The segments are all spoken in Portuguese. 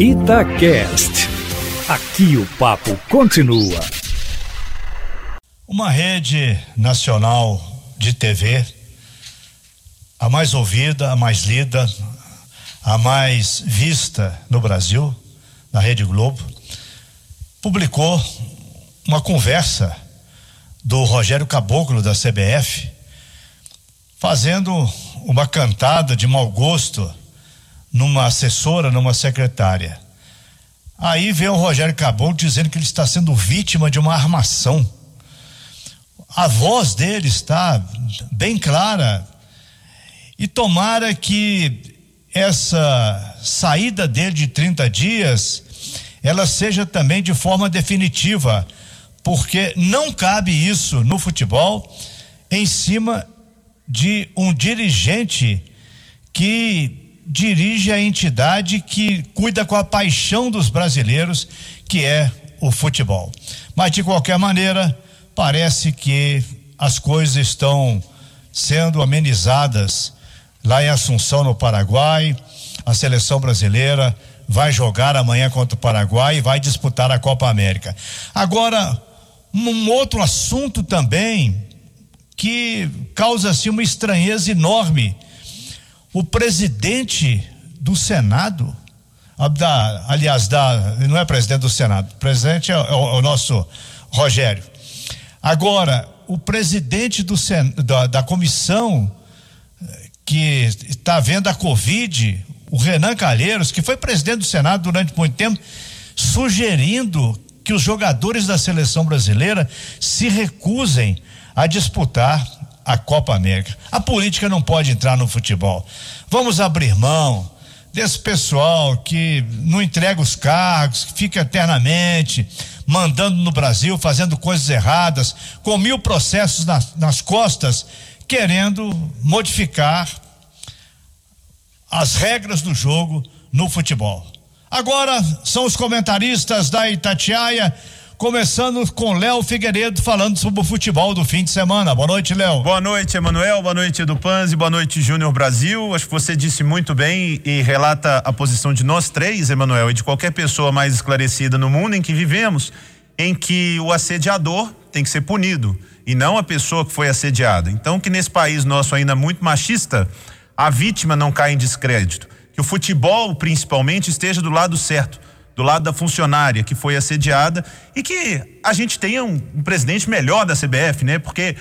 Itacast. Aqui o papo continua. Uma rede nacional de TV, a mais ouvida, a mais lida, a mais vista no Brasil, na Rede Globo, publicou uma conversa do Rogério Caboclo da CBF, fazendo uma cantada de mau gosto numa assessora, numa secretária. Aí vem o Rogério Caboclo dizendo que ele está sendo vítima de uma armação. A voz dele está bem clara. E tomara que essa saída dele de 30 dias ela seja também de forma definitiva, porque não cabe isso no futebol em cima de um dirigente que dirige a entidade que cuida com a paixão dos brasileiros, que é o futebol. Mas de qualquer maneira, parece que as coisas estão sendo amenizadas lá em Assunção, no Paraguai. A seleção brasileira vai jogar amanhã contra o Paraguai e vai disputar a Copa América. Agora, um outro assunto também que causa assim uma estranheza enorme o presidente do Senado, da, aliás, da, não é presidente do Senado, presidente é, é, o, é o, nosso Rogério. Agora, o presidente do, da, da comissão eh, que está vendo a Covid, o Renan Calheiros, que foi presidente do Senado durante muito tempo, sugerindo que os jogadores da seleção brasileira se recusem a disputar a Copa América. A política não pode entrar no futebol. Vamos abrir mão desse pessoal que não entrega os cargos, que fica eternamente mandando no Brasil, fazendo coisas erradas, com mil processos nas, nas costas, querendo modificar as regras do jogo no futebol. Agora são os comentaristas da Itatiaia Começando com Léo Figueiredo falando sobre o futebol do fim de semana. Boa noite, Léo. Boa noite, Emanuel. Boa noite, Edu Panzi. Boa noite, Júnior Brasil. Acho que você disse muito bem e relata a posição de nós três, Emanuel, e de qualquer pessoa mais esclarecida no mundo em que vivemos, em que o assediador tem que ser punido e não a pessoa que foi assediada. Então, que nesse país nosso ainda muito machista, a vítima não caia em descrédito. Que o futebol, principalmente, esteja do lado certo do lado da funcionária que foi assediada e que a gente tenha um, um presidente melhor da CBF, né? Porque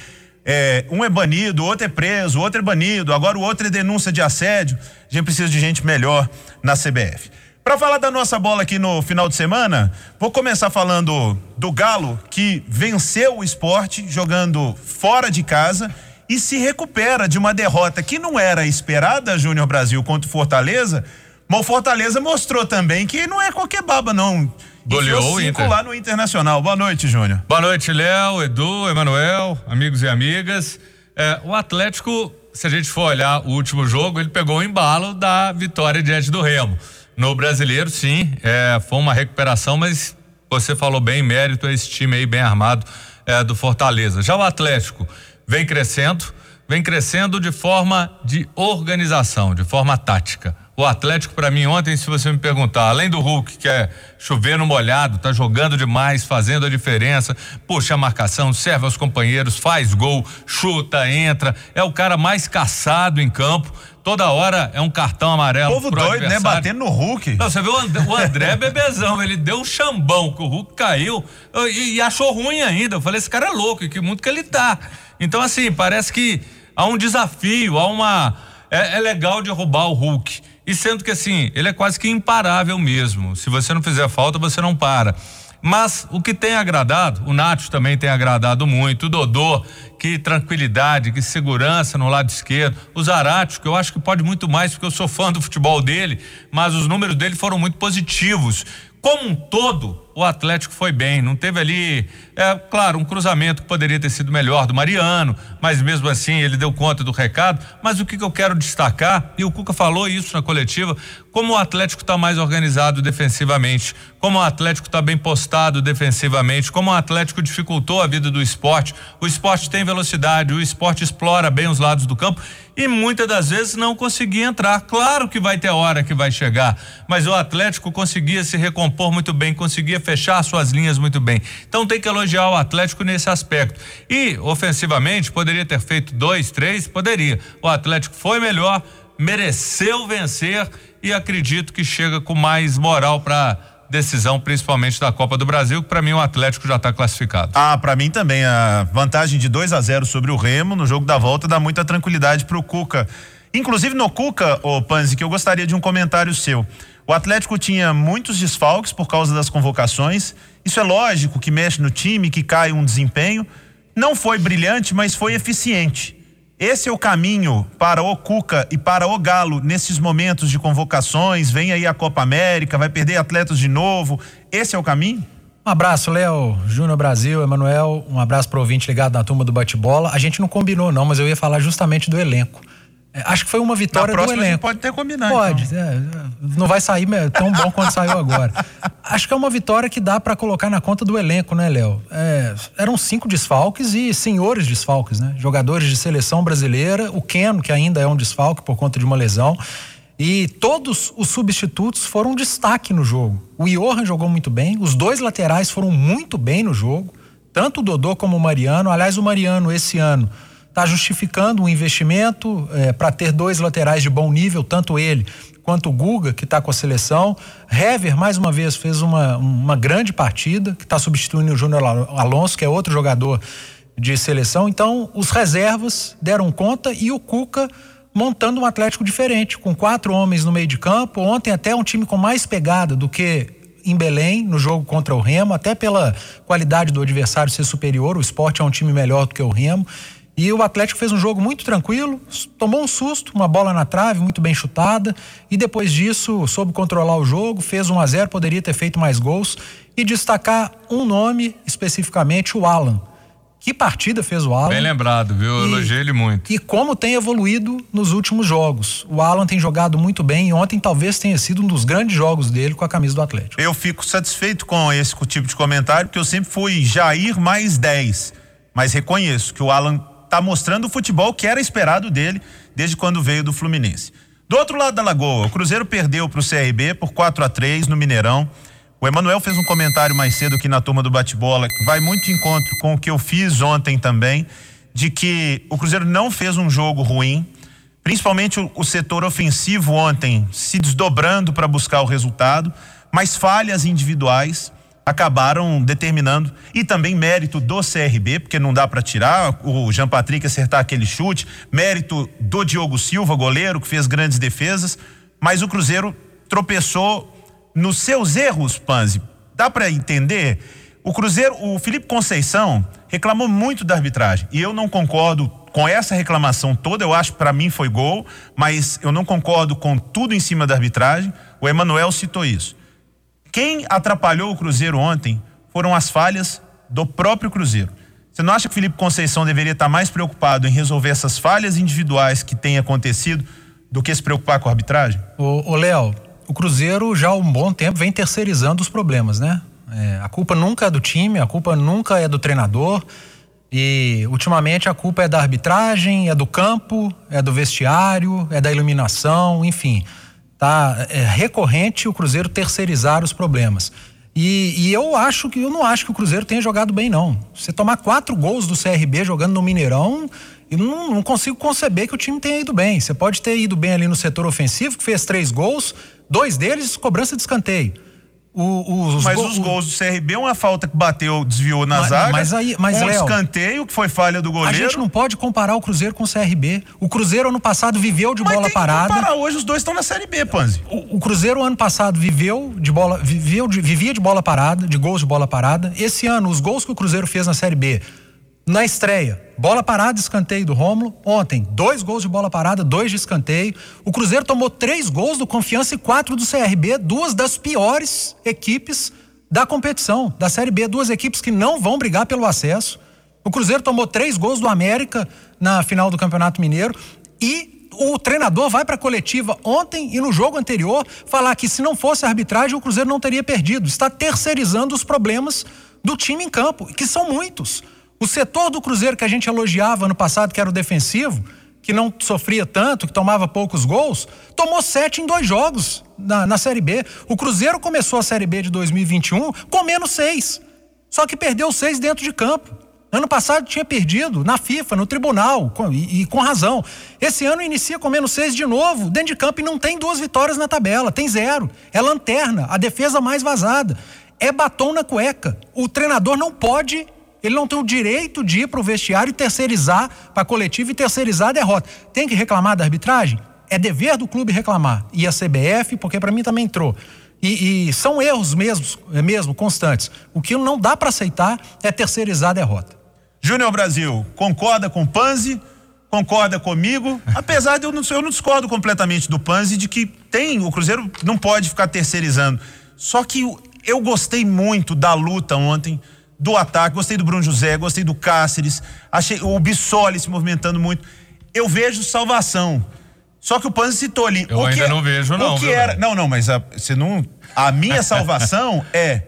é, um é banido, outro é preso, outro é banido, agora o outro é denúncia de assédio. A gente precisa de gente melhor na CBF. Para falar da nossa bola aqui no final de semana, vou começar falando do Galo, que venceu o esporte jogando fora de casa e se recupera de uma derrota que não era esperada, Júnior Brasil, contra o Fortaleza mas o Fortaleza mostrou também que não é qualquer baba, não. Goleou o Inter. lá no Internacional. Boa noite, Júnior. Boa noite, Léo, Edu, Emanuel, amigos e amigas. É, o Atlético, se a gente for olhar o último jogo, ele pegou o embalo da vitória diante do Remo. No brasileiro, sim, é, foi uma recuperação, mas você falou bem, mérito a esse time aí bem armado é, do Fortaleza. Já o Atlético vem crescendo, vem crescendo de forma de organização, de forma tática. O Atlético, para mim, ontem, se você me perguntar, além do Hulk, que é chover no molhado, tá jogando demais, fazendo a diferença, puxa a marcação, serve aos companheiros, faz gol, chuta, entra, é o cara mais caçado em campo. Toda hora é um cartão amarelo. Povo doido, né? Batendo no Hulk. Não, você viu o André, o André Bebezão, ele deu um chambão que o Hulk caiu e, e achou ruim ainda. Eu falei, esse cara é louco, e que mundo que ele tá. Então, assim, parece que há um desafio, há uma. É, é legal derrubar o Hulk. E sendo que assim, ele é quase que imparável mesmo. Se você não fizer falta, você não para. Mas o que tem agradado, o Nacho também tem agradado muito, o Dodô, que tranquilidade, que segurança no lado esquerdo, o Zarate, que eu acho que pode muito mais, porque eu sou fã do futebol dele, mas os números dele foram muito positivos. Como um todo, o Atlético foi bem, não teve ali, é claro, um cruzamento que poderia ter sido melhor do Mariano, mas mesmo assim ele deu conta do recado. Mas o que, que eu quero destacar, e o Cuca falou isso na coletiva, como o Atlético está mais organizado defensivamente, como o Atlético está bem postado defensivamente, como o Atlético dificultou a vida do esporte. O esporte tem velocidade, o esporte explora bem os lados do campo e muitas das vezes não conseguia entrar. Claro que vai ter hora que vai chegar, mas o Atlético conseguia se recompor muito bem, conseguia fechar suas linhas muito bem. Então tem que elogiar o Atlético nesse aspecto. E ofensivamente poderia ter feito dois, três, poderia. O Atlético foi melhor, mereceu vencer e acredito que chega com mais moral para decisão, principalmente da Copa do Brasil, que para mim o Atlético já está classificado. Ah, para mim também a vantagem de 2 a 0 sobre o Remo no jogo da volta dá muita tranquilidade para o Cuca. Inclusive no Cuca, o Panzi, que eu gostaria de um comentário seu. O Atlético tinha muitos desfalques por causa das convocações. Isso é lógico que mexe no time, que cai um desempenho. Não foi brilhante, mas foi eficiente. Esse é o caminho para o Cuca e para o Galo nesses momentos de convocações. Vem aí a Copa América, vai perder atletas de novo. Esse é o caminho? Um abraço, Léo, Júnior Brasil, Emanuel. Um abraço para o ouvinte ligado na turma do bate-bola. A gente não combinou, não, mas eu ia falar justamente do elenco. É, acho que foi uma vitória do elenco. pode ter combinado. Pode, então. é, não vai sair tão bom quanto saiu agora. Acho que é uma vitória que dá para colocar na conta do elenco, né, Léo? É, eram cinco desfalques e senhores desfalques, né? Jogadores de seleção brasileira, o Keno, que ainda é um desfalque por conta de uma lesão. E todos os substitutos foram um destaque no jogo. O Johan jogou muito bem, os dois laterais foram muito bem no jogo, tanto o Dodô como o Mariano. Aliás, o Mariano, esse ano está justificando um investimento é, para ter dois laterais de bom nível, tanto ele quanto o Guga, que está com a seleção. Hever, mais uma vez, fez uma, uma grande partida, que está substituindo o Júnior Alonso, que é outro jogador de seleção. Então, os reservas deram conta e o Cuca montando um Atlético diferente, com quatro homens no meio de campo. Ontem, até um time com mais pegada do que em Belém, no jogo contra o Remo, até pela qualidade do adversário ser superior. O esporte é um time melhor do que o Remo. E o Atlético fez um jogo muito tranquilo, tomou um susto, uma bola na trave, muito bem chutada, e depois disso soube controlar o jogo, fez 1 a 0 poderia ter feito mais gols, e destacar um nome especificamente, o Alan. Que partida fez o Alan? Bem lembrado, viu? Eu elogiei ele muito. E como tem evoluído nos últimos jogos. O Alan tem jogado muito bem e ontem talvez tenha sido um dos grandes jogos dele com a camisa do Atlético. Eu fico satisfeito com esse tipo de comentário, porque eu sempre fui Jair mais 10. Mas reconheço que o Alan está mostrando o futebol que era esperado dele desde quando veio do Fluminense. Do outro lado da lagoa, o Cruzeiro perdeu para o CRB por 4 a 3 no Mineirão. O Emanuel fez um comentário mais cedo aqui na turma do bate-bola, que vai muito de encontro com o que eu fiz ontem também, de que o Cruzeiro não fez um jogo ruim, principalmente o, o setor ofensivo ontem se desdobrando para buscar o resultado, mas falhas individuais acabaram determinando e também mérito do CRB, porque não dá para tirar o Jean Patrick acertar aquele chute, mérito do Diogo Silva, goleiro que fez grandes defesas, mas o Cruzeiro tropeçou nos seus erros, Panzi. Dá para entender? O Cruzeiro, o Felipe Conceição reclamou muito da arbitragem e eu não concordo com essa reclamação toda. Eu acho que para mim foi gol, mas eu não concordo com tudo em cima da arbitragem. O Emanuel citou isso. Quem atrapalhou o Cruzeiro ontem foram as falhas do próprio Cruzeiro. Você não acha que o Felipe Conceição deveria estar mais preocupado em resolver essas falhas individuais que têm acontecido do que se preocupar com a arbitragem? Ô, Léo, o Cruzeiro já há um bom tempo vem terceirizando os problemas, né? É, a culpa nunca é do time, a culpa nunca é do treinador. E ultimamente a culpa é da arbitragem, é do campo, é do vestiário, é da iluminação, enfim tá é recorrente o Cruzeiro terceirizar os problemas. E, e, eu acho que eu não acho que o Cruzeiro tenha jogado bem, não. Você tomar quatro gols do CRB jogando no Mineirão, eu não, não, consigo conceber que o time tenha ido bem. Você pode ter ido bem ali no setor ofensivo, que fez três gols, dois deles cobrança de escanteio. O, os mas os gols do CRB, uma falta que bateu, desviou na mas, zaga. Mas aí, mas um Léo, escanteio que foi falha do goleiro. A gente não pode comparar o Cruzeiro com o CRB. O Cruzeiro ano passado viveu de mas bola parada. Comparar. Hoje os dois estão na Série B, Panzi. O, o, Cruzeiro ano passado viveu de bola, viveu de, vivia de bola parada, de gols de bola parada. Esse ano os gols que o Cruzeiro fez na Série B na estreia, bola parada, escanteio do Rômulo. Ontem, dois gols de bola parada, dois de escanteio. O Cruzeiro tomou três gols do Confiança e quatro do CRB, duas das piores equipes da competição, da Série B. Duas equipes que não vão brigar pelo acesso. O Cruzeiro tomou três gols do América na final do Campeonato Mineiro e o treinador vai para a coletiva ontem e no jogo anterior falar que se não fosse a arbitragem o Cruzeiro não teria perdido. Está terceirizando os problemas do time em campo, que são muitos. O setor do Cruzeiro que a gente elogiava no passado, que era o defensivo, que não sofria tanto, que tomava poucos gols, tomou sete em dois jogos na, na Série B. O Cruzeiro começou a Série B de 2021 com menos seis. Só que perdeu seis dentro de campo. Ano passado tinha perdido na FIFA, no tribunal, com, e, e, com razão. Esse ano inicia com menos seis de novo, dentro de campo, e não tem duas vitórias na tabela, tem zero. É lanterna, a defesa mais vazada. É batom na cueca. O treinador não pode ele não tem o direito de ir para o vestiário e terceirizar para a coletiva e terceirizar a derrota. Tem que reclamar da arbitragem? É dever do clube reclamar. E a CBF, porque para mim também entrou. E, e, são erros mesmo, mesmo constantes. O que não dá para aceitar é terceirizar a derrota. Júnior Brasil, concorda com o Panzi? Concorda comigo? Apesar de eu não, eu não discordo completamente do Panzi de que tem, o Cruzeiro não pode ficar terceirizando. Só que eu gostei muito da luta ontem do ataque, gostei do Bruno José, gostei do Cáceres, achei o Bissoli se movimentando muito. Eu vejo salvação. Só que o Panzi citou ali. Eu ainda que, não vejo, não. O que era, não, não, mas a, você não. A minha salvação é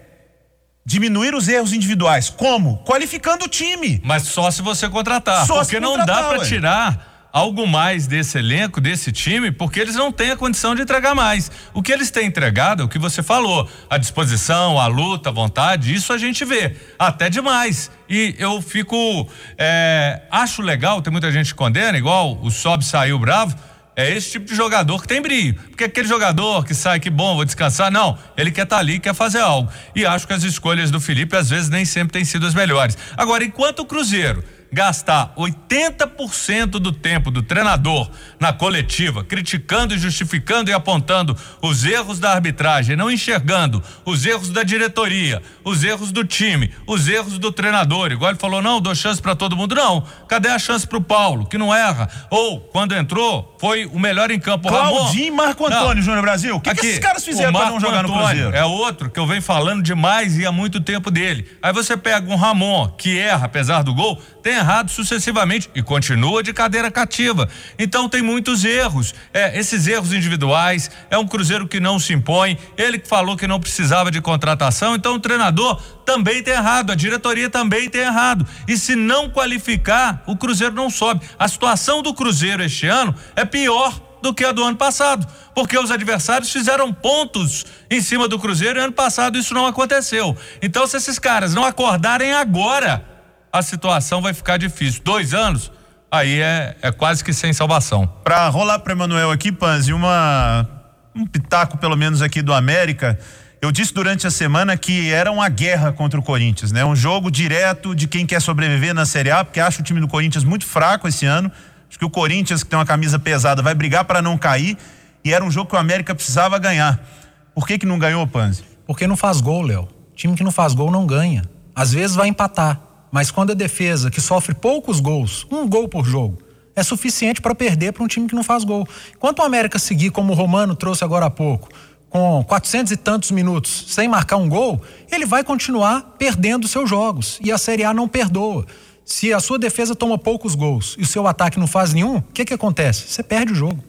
diminuir os erros individuais. Como? Qualificando o time. Mas só se você contratar. Só porque se não contratar, dá para tirar algo mais desse elenco, desse time, porque eles não têm a condição de entregar mais. O que eles têm entregado, o que você falou, a disposição, a luta, a vontade, isso a gente vê, até demais. E eu fico, é, acho legal, tem muita gente que condena, igual o Sob saiu bravo, é esse tipo de jogador que tem brilho. Porque aquele jogador que sai, que bom, vou descansar, não. Ele quer estar ali, quer fazer algo. E acho que as escolhas do Felipe, às vezes, nem sempre têm sido as melhores. Agora, enquanto o Cruzeiro gastar 80% do tempo do treinador na coletiva, criticando e justificando e apontando os erros da arbitragem, não enxergando os erros da diretoria, os erros do time, os erros do treinador. Igual ele falou, não, dou chance para todo mundo. Não, cadê a chance pro Paulo, que não erra? Ou, quando entrou, foi o melhor em campo. Claudinho e Marco Antônio. Júnior Brasil. O que, que Aqui, esses caras fizeram para não jogar no Antônio Cruzeiro? É outro que eu venho falando demais e há muito tempo dele. Aí você pega um Ramon, que erra, apesar do gol, tem errado sucessivamente e continua de cadeira cativa. Então tem muitos erros. É, esses erros individuais, é um Cruzeiro que não se impõe, ele que falou que não precisava de contratação, então o treinador também tem errado, a diretoria também tem errado. E se não qualificar, o Cruzeiro não sobe. A situação do Cruzeiro este ano é pior do que a do ano passado, porque os adversários fizeram pontos em cima do Cruzeiro e ano passado isso não aconteceu. Então, se esses caras não acordarem agora, a situação vai ficar difícil. Dois anos, aí é, é quase que sem salvação. Para rolar para Emanuel aqui, Panzi, uma um pitaco pelo menos aqui do América. Eu disse durante a semana que era uma guerra contra o Corinthians, né? Um jogo direto de quem quer sobreviver na Série A, porque acho o time do Corinthians muito fraco esse ano. Acho que o Corinthians, que tem uma camisa pesada, vai brigar para não cair. E era um jogo que o América precisava ganhar. Por que que não ganhou, Panzi? Porque não faz gol, Léo. Time que não faz gol não ganha. Às vezes vai empatar, mas quando a defesa que sofre poucos gols, um gol por jogo, é suficiente para perder para um time que não faz gol. Enquanto o América seguir como o Romano trouxe agora há pouco, com 400 e tantos minutos sem marcar um gol, ele vai continuar perdendo seus jogos e a Série A não perdoa. Se a sua defesa toma poucos gols e o seu ataque não faz nenhum, o que que acontece? Você perde o jogo.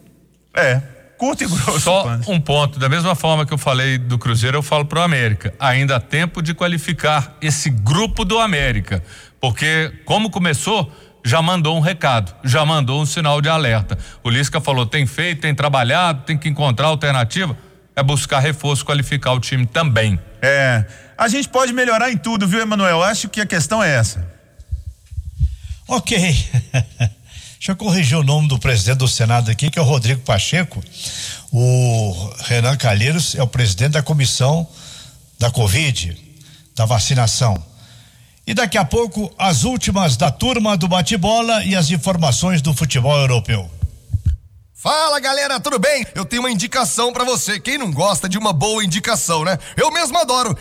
É, curto e grosso, Só um ponto, da mesma forma que eu falei do Cruzeiro, eu falo pro América. Ainda há tempo de qualificar esse grupo do América, porque como começou, já mandou um recado, já mandou um sinal de alerta. O Lisca falou: tem feito, tem trabalhado, tem que encontrar alternativa. É buscar reforço, qualificar o time também. É, a gente pode melhorar em tudo, viu, Emanuel? Acho que a questão é essa. Ok. Deixa eu corrigir o nome do presidente do Senado aqui, que é o Rodrigo Pacheco. O Renan Calheiros é o presidente da comissão da Covid, da vacinação. E daqui a pouco, as últimas da turma do bate-bola e as informações do futebol europeu. Fala galera, tudo bem? Eu tenho uma indicação pra você. Quem não gosta de uma boa indicação, né? Eu mesmo adoro.